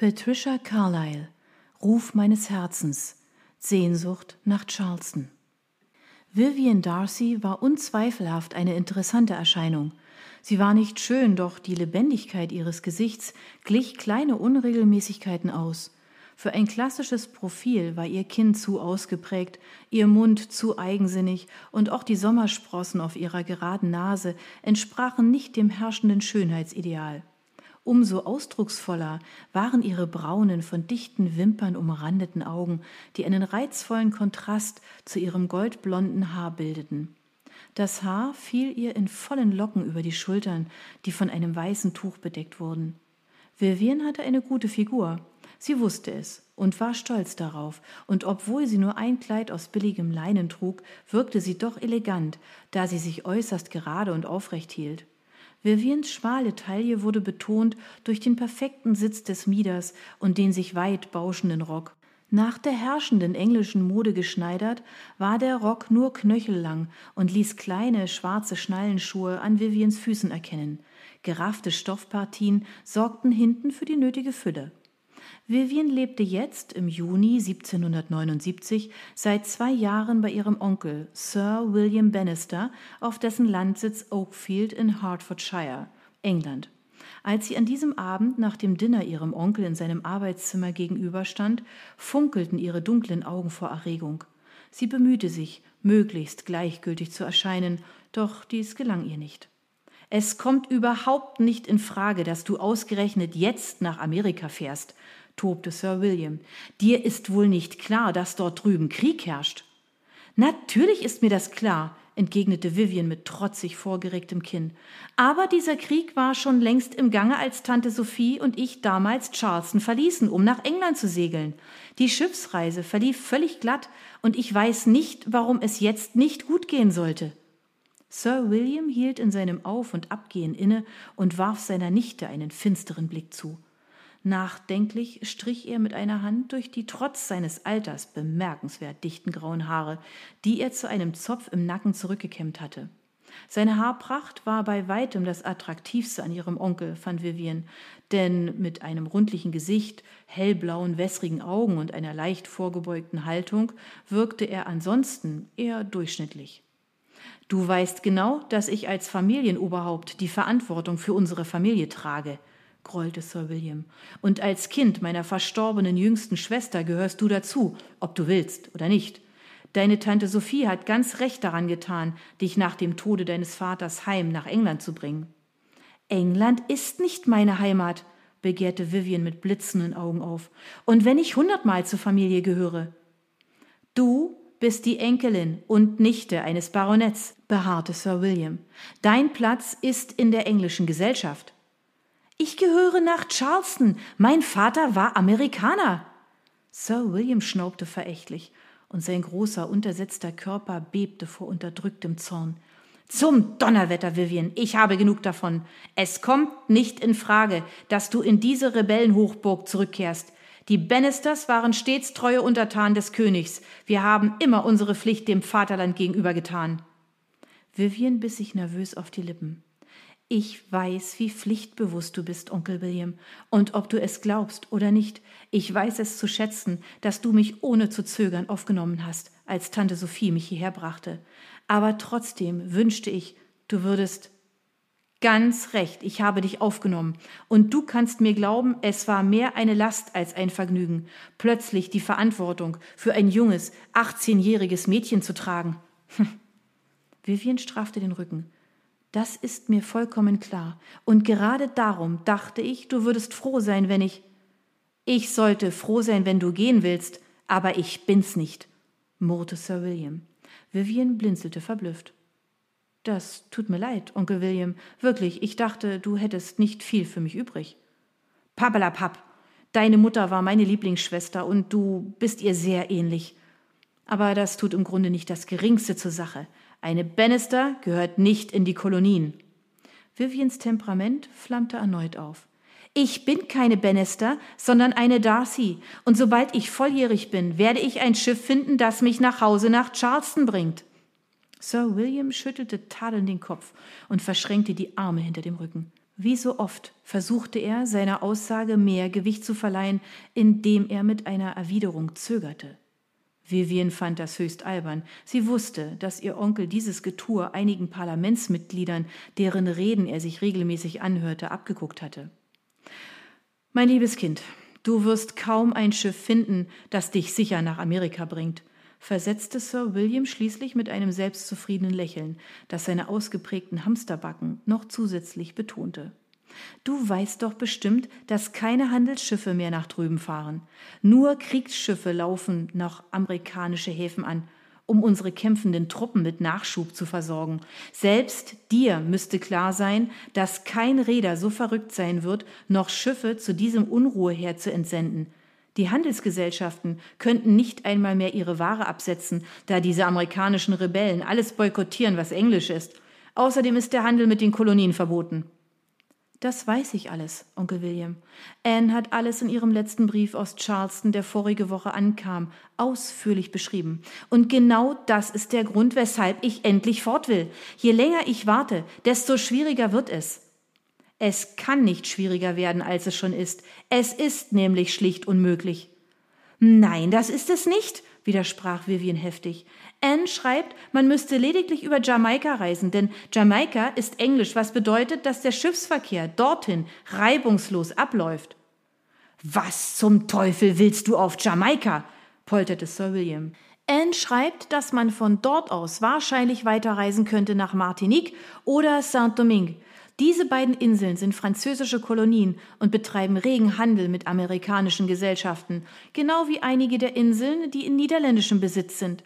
Patricia Carlyle Ruf meines Herzens Sehnsucht nach Charleston Vivian Darcy war unzweifelhaft eine interessante Erscheinung. Sie war nicht schön, doch die Lebendigkeit ihres Gesichts glich kleine Unregelmäßigkeiten aus. Für ein klassisches Profil war ihr Kinn zu ausgeprägt, ihr Mund zu eigensinnig und auch die Sommersprossen auf ihrer geraden Nase entsprachen nicht dem herrschenden Schönheitsideal. Umso ausdrucksvoller waren ihre braunen, von dichten Wimpern umrandeten Augen, die einen reizvollen Kontrast zu ihrem goldblonden Haar bildeten. Das Haar fiel ihr in vollen Locken über die Schultern, die von einem weißen Tuch bedeckt wurden. Vivian hatte eine gute Figur. Sie wusste es und war stolz darauf, und obwohl sie nur ein Kleid aus billigem Leinen trug, wirkte sie doch elegant, da sie sich äußerst gerade und aufrecht hielt. Viviens schmale Taille wurde betont durch den perfekten Sitz des Mieders und den sich weit bauschenden Rock. Nach der herrschenden englischen Mode geschneidert, war der Rock nur knöchellang und ließ kleine schwarze Schnallenschuhe an Viviens Füßen erkennen. Geraffte Stoffpartien sorgten hinten für die nötige Fülle. Vivian lebte jetzt im Juni 1779 seit zwei Jahren bei ihrem Onkel Sir William Bannister auf dessen Landsitz Oakfield in Hertfordshire, England. Als sie an diesem Abend nach dem Dinner ihrem Onkel in seinem Arbeitszimmer gegenüberstand, funkelten ihre dunklen Augen vor Erregung. Sie bemühte sich, möglichst gleichgültig zu erscheinen, doch dies gelang ihr nicht. Es kommt überhaupt nicht in Frage, dass du ausgerechnet jetzt nach Amerika fährst, tobte Sir William. Dir ist wohl nicht klar, dass dort drüben Krieg herrscht. Natürlich ist mir das klar, entgegnete Vivian mit trotzig vorgeregtem Kinn. Aber dieser Krieg war schon längst im Gange, als Tante Sophie und ich damals Charleston verließen, um nach England zu segeln. Die Schiffsreise verlief völlig glatt, und ich weiß nicht, warum es jetzt nicht gut gehen sollte. Sir William hielt in seinem Auf und Abgehen inne und warf seiner Nichte einen finsteren Blick zu. Nachdenklich strich er mit einer Hand durch die trotz seines Alters bemerkenswert dichten grauen Haare, die er zu einem Zopf im Nacken zurückgekämmt hatte. Seine Haarpracht war bei weitem das attraktivste an ihrem Onkel, fand Vivian, denn mit einem rundlichen Gesicht, hellblauen, wässrigen Augen und einer leicht vorgebeugten Haltung wirkte er ansonsten eher durchschnittlich. Du weißt genau, dass ich als Familienoberhaupt die Verantwortung für unsere Familie trage, grollte Sir William. Und als Kind meiner verstorbenen jüngsten Schwester gehörst du dazu, ob du willst oder nicht. Deine Tante Sophie hat ganz recht daran getan, dich nach dem Tode deines Vaters heim nach England zu bringen. England ist nicht meine Heimat, begehrte Vivian mit blitzenden Augen auf. Und wenn ich hundertmal zur Familie gehöre? Du bist die Enkelin und Nichte eines Baronetts, beharrte Sir William. Dein Platz ist in der englischen Gesellschaft. Ich gehöre nach Charleston. Mein Vater war Amerikaner. Sir William schnaubte verächtlich, und sein großer, untersetzter Körper bebte vor unterdrücktem Zorn. Zum Donnerwetter, Vivian, ich habe genug davon. Es kommt nicht in Frage, dass du in diese Rebellenhochburg zurückkehrst. Die Bannisters waren stets treue Untertanen des Königs. Wir haben immer unsere Pflicht dem Vaterland gegenüber getan. Vivian biss sich nervös auf die Lippen. Ich weiß, wie pflichtbewusst du bist, Onkel William, und ob du es glaubst oder nicht, ich weiß es zu schätzen, dass du mich ohne zu zögern aufgenommen hast, als Tante Sophie mich hierher brachte. Aber trotzdem wünschte ich, du würdest Ganz recht, ich habe dich aufgenommen. Und du kannst mir glauben, es war mehr eine Last als ein Vergnügen, plötzlich die Verantwortung für ein junges, 18-jähriges Mädchen zu tragen. Vivian straffte den Rücken. Das ist mir vollkommen klar. Und gerade darum dachte ich, du würdest froh sein, wenn ich. Ich sollte froh sein, wenn du gehen willst, aber ich bin's nicht, murrte Sir William. Vivian blinzelte verblüfft. Das tut mir leid, Onkel William. Wirklich, ich dachte, du hättest nicht viel für mich übrig. Pappelapapp, deine Mutter war meine Lieblingsschwester und du bist ihr sehr ähnlich. Aber das tut im Grunde nicht das Geringste zur Sache. Eine Bannister gehört nicht in die Kolonien. Vivians Temperament flammte erneut auf. Ich bin keine Bannister, sondern eine Darcy, und sobald ich volljährig bin, werde ich ein Schiff finden, das mich nach Hause nach Charleston bringt. Sir William schüttelte tadelnd den Kopf und verschränkte die Arme hinter dem Rücken. Wie so oft versuchte er, seiner Aussage mehr Gewicht zu verleihen, indem er mit einer Erwiderung zögerte. Vivian fand das höchst albern. Sie wusste, dass ihr Onkel dieses Getue einigen Parlamentsmitgliedern, deren Reden er sich regelmäßig anhörte, abgeguckt hatte. Mein liebes Kind, du wirst kaum ein Schiff finden, das dich sicher nach Amerika bringt, versetzte Sir William schließlich mit einem selbstzufriedenen Lächeln, das seine ausgeprägten Hamsterbacken noch zusätzlich betonte. Du weißt doch bestimmt, dass keine Handelsschiffe mehr nach drüben fahren. Nur Kriegsschiffe laufen nach amerikanische Häfen an, um unsere kämpfenden Truppen mit Nachschub zu versorgen. Selbst dir müsste klar sein, dass kein Räder so verrückt sein wird, noch Schiffe zu diesem Unruheherd zu entsenden. Die Handelsgesellschaften könnten nicht einmal mehr ihre Ware absetzen, da diese amerikanischen Rebellen alles boykottieren, was Englisch ist. Außerdem ist der Handel mit den Kolonien verboten. Das weiß ich alles, Onkel William. Anne hat alles in ihrem letzten Brief aus Charleston, der vorige Woche ankam, ausführlich beschrieben. Und genau das ist der Grund, weshalb ich endlich fort will. Je länger ich warte, desto schwieriger wird es. Es kann nicht schwieriger werden, als es schon ist. Es ist nämlich schlicht unmöglich. Nein, das ist es nicht, widersprach Vivian heftig. Anne schreibt, man müsste lediglich über Jamaika reisen, denn Jamaika ist Englisch, was bedeutet, dass der Schiffsverkehr dorthin reibungslos abläuft. Was zum Teufel willst du auf Jamaika? polterte Sir William. Anne schreibt, dass man von dort aus wahrscheinlich weiterreisen könnte nach Martinique oder Saint-Domingue. Diese beiden Inseln sind französische Kolonien und betreiben regen Handel mit amerikanischen Gesellschaften, genau wie einige der Inseln, die in niederländischem Besitz sind.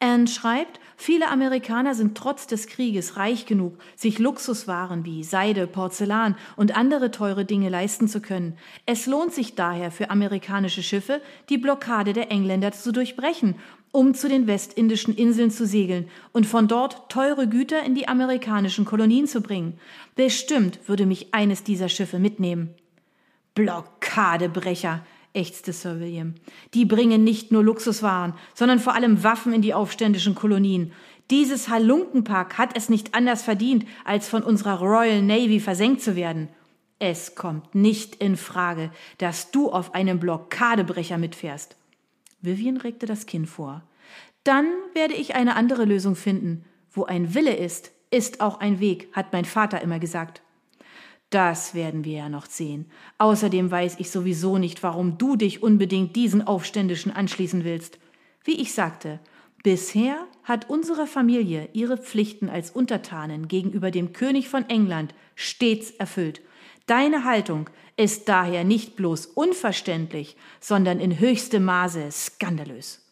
Anne schreibt, viele Amerikaner sind trotz des Krieges reich genug, sich Luxuswaren wie Seide, Porzellan und andere teure Dinge leisten zu können. Es lohnt sich daher für amerikanische Schiffe, die Blockade der Engländer zu durchbrechen, um zu den westindischen Inseln zu segeln und von dort teure Güter in die amerikanischen Kolonien zu bringen. Bestimmt würde mich eines dieser Schiffe mitnehmen. Blockadebrecher, ächzte Sir William. Die bringen nicht nur Luxuswaren, sondern vor allem Waffen in die aufständischen Kolonien. Dieses Halunkenpack hat es nicht anders verdient, als von unserer Royal Navy versenkt zu werden. Es kommt nicht in Frage, dass du auf einem Blockadebrecher mitfährst. Vivian regte das Kinn vor. Dann werde ich eine andere Lösung finden. Wo ein Wille ist, ist auch ein Weg, hat mein Vater immer gesagt. Das werden wir ja noch sehen. Außerdem weiß ich sowieso nicht, warum du dich unbedingt diesen Aufständischen anschließen willst. Wie ich sagte, bisher hat unsere Familie ihre Pflichten als Untertanen gegenüber dem König von England stets erfüllt. Deine Haltung ist daher nicht bloß unverständlich, sondern in höchstem Maße skandalös.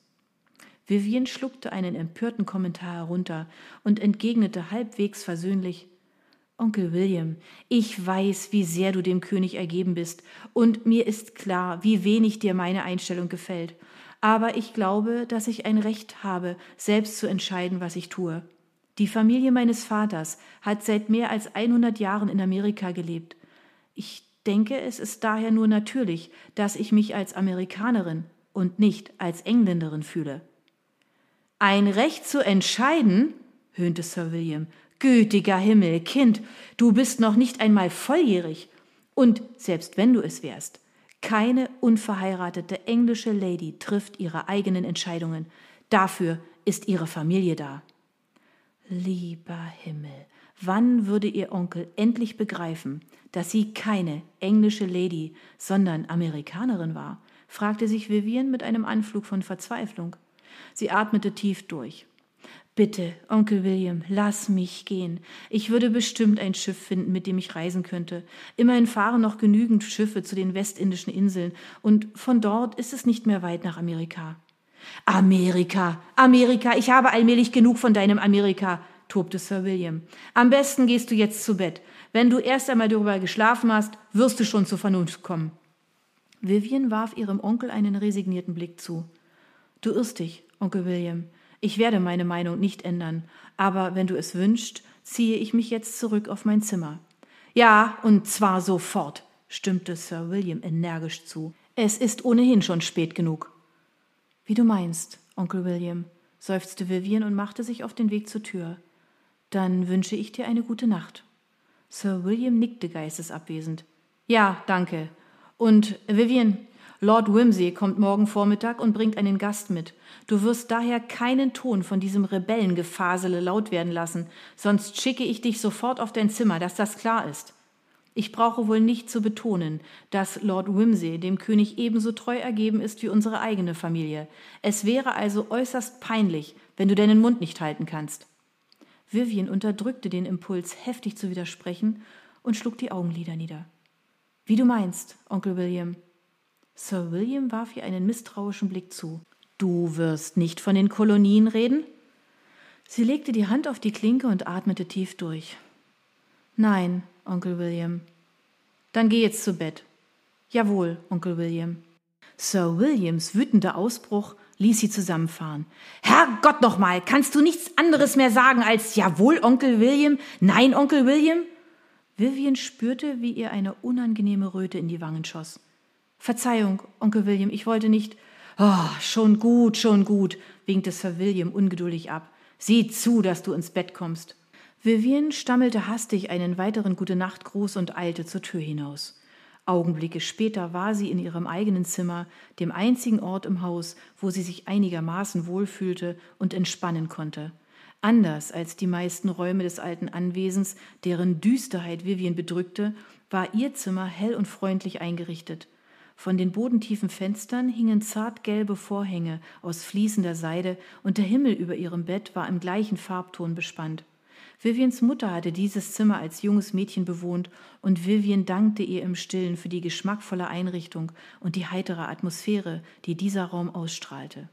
Vivian schluckte einen empörten Kommentar herunter und entgegnete halbwegs versöhnlich Onkel William, ich weiß, wie sehr du dem König ergeben bist, und mir ist klar, wie wenig dir meine Einstellung gefällt. Aber ich glaube, dass ich ein Recht habe, selbst zu entscheiden, was ich tue. Die Familie meines Vaters hat seit mehr als 100 Jahren in Amerika gelebt. Ich denke, es ist daher nur natürlich, dass ich mich als Amerikanerin und nicht als Engländerin fühle. Ein Recht zu entscheiden? höhnte Sir William. Gütiger Himmel, Kind, du bist noch nicht einmal volljährig. Und selbst wenn du es wärst, keine unverheiratete englische Lady trifft ihre eigenen Entscheidungen. Dafür ist ihre Familie da. Lieber Himmel, wann würde ihr Onkel endlich begreifen, dass sie keine englische Lady, sondern Amerikanerin war? fragte sich Vivian mit einem Anflug von Verzweiflung. Sie atmete tief durch. Bitte, Onkel William, lass mich gehen. Ich würde bestimmt ein Schiff finden, mit dem ich reisen könnte. Immerhin fahren noch genügend Schiffe zu den westindischen Inseln, und von dort ist es nicht mehr weit nach Amerika. Amerika, Amerika, ich habe allmählich genug von deinem Amerika, tobte Sir William. Am besten gehst du jetzt zu Bett. Wenn du erst einmal darüber geschlafen hast, wirst du schon zur Vernunft kommen. Vivian warf ihrem Onkel einen resignierten Blick zu. Du irrst dich, Onkel William. Ich werde meine Meinung nicht ändern, aber wenn du es wünschst, ziehe ich mich jetzt zurück auf mein Zimmer. Ja, und zwar sofort, stimmte Sir William energisch zu. Es ist ohnehin schon spät genug. Wie du meinst, Onkel William, seufzte Vivian und machte sich auf den Weg zur Tür. Dann wünsche ich dir eine gute Nacht. Sir William nickte geistesabwesend. Ja, danke. Und Vivian, Lord Wimsey kommt morgen Vormittag und bringt einen Gast mit. Du wirst daher keinen Ton von diesem Rebellengefasele laut werden lassen, sonst schicke ich dich sofort auf dein Zimmer, dass das klar ist. Ich brauche wohl nicht zu betonen, dass Lord Wimsey dem König ebenso treu ergeben ist wie unsere eigene Familie. Es wäre also äußerst peinlich, wenn du deinen Mund nicht halten kannst. Vivian unterdrückte den Impuls, heftig zu widersprechen, und schlug die Augenlider nieder. Wie du meinst, Onkel William. Sir William warf ihr einen misstrauischen Blick zu. Du wirst nicht von den Kolonien reden? Sie legte die Hand auf die Klinke und atmete tief durch. Nein, Onkel William. Dann geh jetzt zu Bett. Jawohl, Onkel William. Sir Williams wütender Ausbruch ließ sie zusammenfahren. Herrgott nochmal, kannst du nichts anderes mehr sagen als Jawohl, Onkel William? Nein, Onkel William? Vivian spürte, wie ihr eine unangenehme Röte in die Wangen schoss. Verzeihung, Onkel William, ich wollte nicht. Oh, schon gut, schon gut, winkte Sir William ungeduldig ab. Sieh zu, dass du ins Bett kommst. Vivian stammelte hastig einen weiteren Gute-Nacht-Gruß und eilte zur Tür hinaus. Augenblicke später war sie in ihrem eigenen Zimmer, dem einzigen Ort im Haus, wo sie sich einigermaßen wohlfühlte und entspannen konnte. Anders als die meisten Räume des alten Anwesens, deren Düsterheit Vivian bedrückte, war ihr Zimmer hell und freundlich eingerichtet. Von den bodentiefen Fenstern hingen zartgelbe Vorhänge aus fließender Seide und der Himmel über ihrem Bett war im gleichen Farbton bespannt. Vivians Mutter hatte dieses Zimmer als junges Mädchen bewohnt und Vivian dankte ihr im Stillen für die geschmackvolle Einrichtung und die heitere Atmosphäre, die dieser Raum ausstrahlte.